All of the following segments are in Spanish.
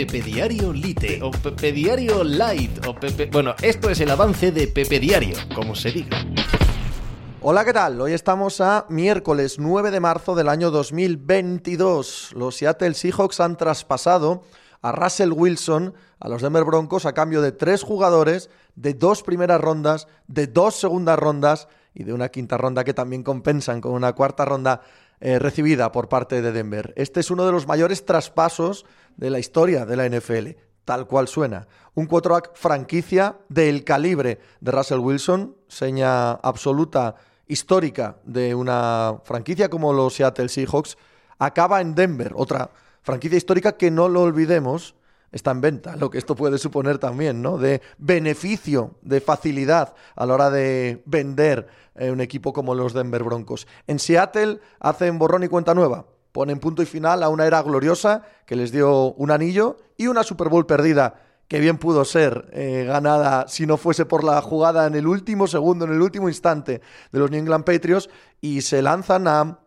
Pepe Diario Lite o Pepe Diario Light o Pepe... Bueno, esto es el avance de Pepe Diario, como se diga. Hola, ¿qué tal? Hoy estamos a miércoles 9 de marzo del año 2022. Los Seattle Seahawks han traspasado a Russell Wilson a los Denver Broncos a cambio de tres jugadores, de dos primeras rondas, de dos segundas rondas y de una quinta ronda que también compensan con una cuarta ronda eh, recibida por parte de Denver. Este es uno de los mayores traspasos de la historia de la NFL, tal cual suena. Un quarterback franquicia del calibre de Russell Wilson, seña absoluta histórica de una franquicia como los Seattle Seahawks, acaba en Denver, otra franquicia histórica que no lo olvidemos, está en venta, lo que esto puede suponer también, ¿no? De beneficio, de facilidad a la hora de vender eh, un equipo como los Denver Broncos. En Seattle hacen borrón y cuenta nueva, ponen punto y final a una era gloriosa que les dio un anillo y una Super Bowl perdida que bien pudo ser eh, ganada si no fuese por la jugada en el último segundo, en el último instante de los New England Patriots, y se lanzan a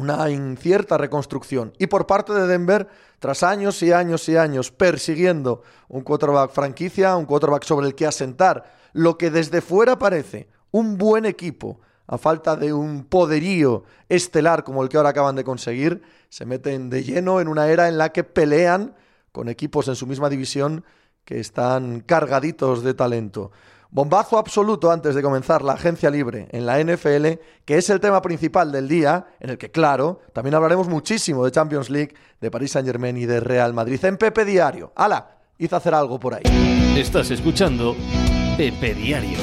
una incierta reconstrucción. Y por parte de Denver, tras años y años y años persiguiendo un quarterback franquicia, un quarterback sobre el que asentar lo que desde fuera parece un buen equipo, a falta de un poderío estelar como el que ahora acaban de conseguir, se meten de lleno en una era en la que pelean con equipos en su misma división que están cargaditos de talento. Bombazo absoluto antes de comenzar la agencia libre en la NFL, que es el tema principal del día, en el que, claro, también hablaremos muchísimo de Champions League, de París Saint Germain y de Real Madrid en Pepe Diario. ¡Hala! Hice hacer algo por ahí. Estás escuchando Pepe Diario.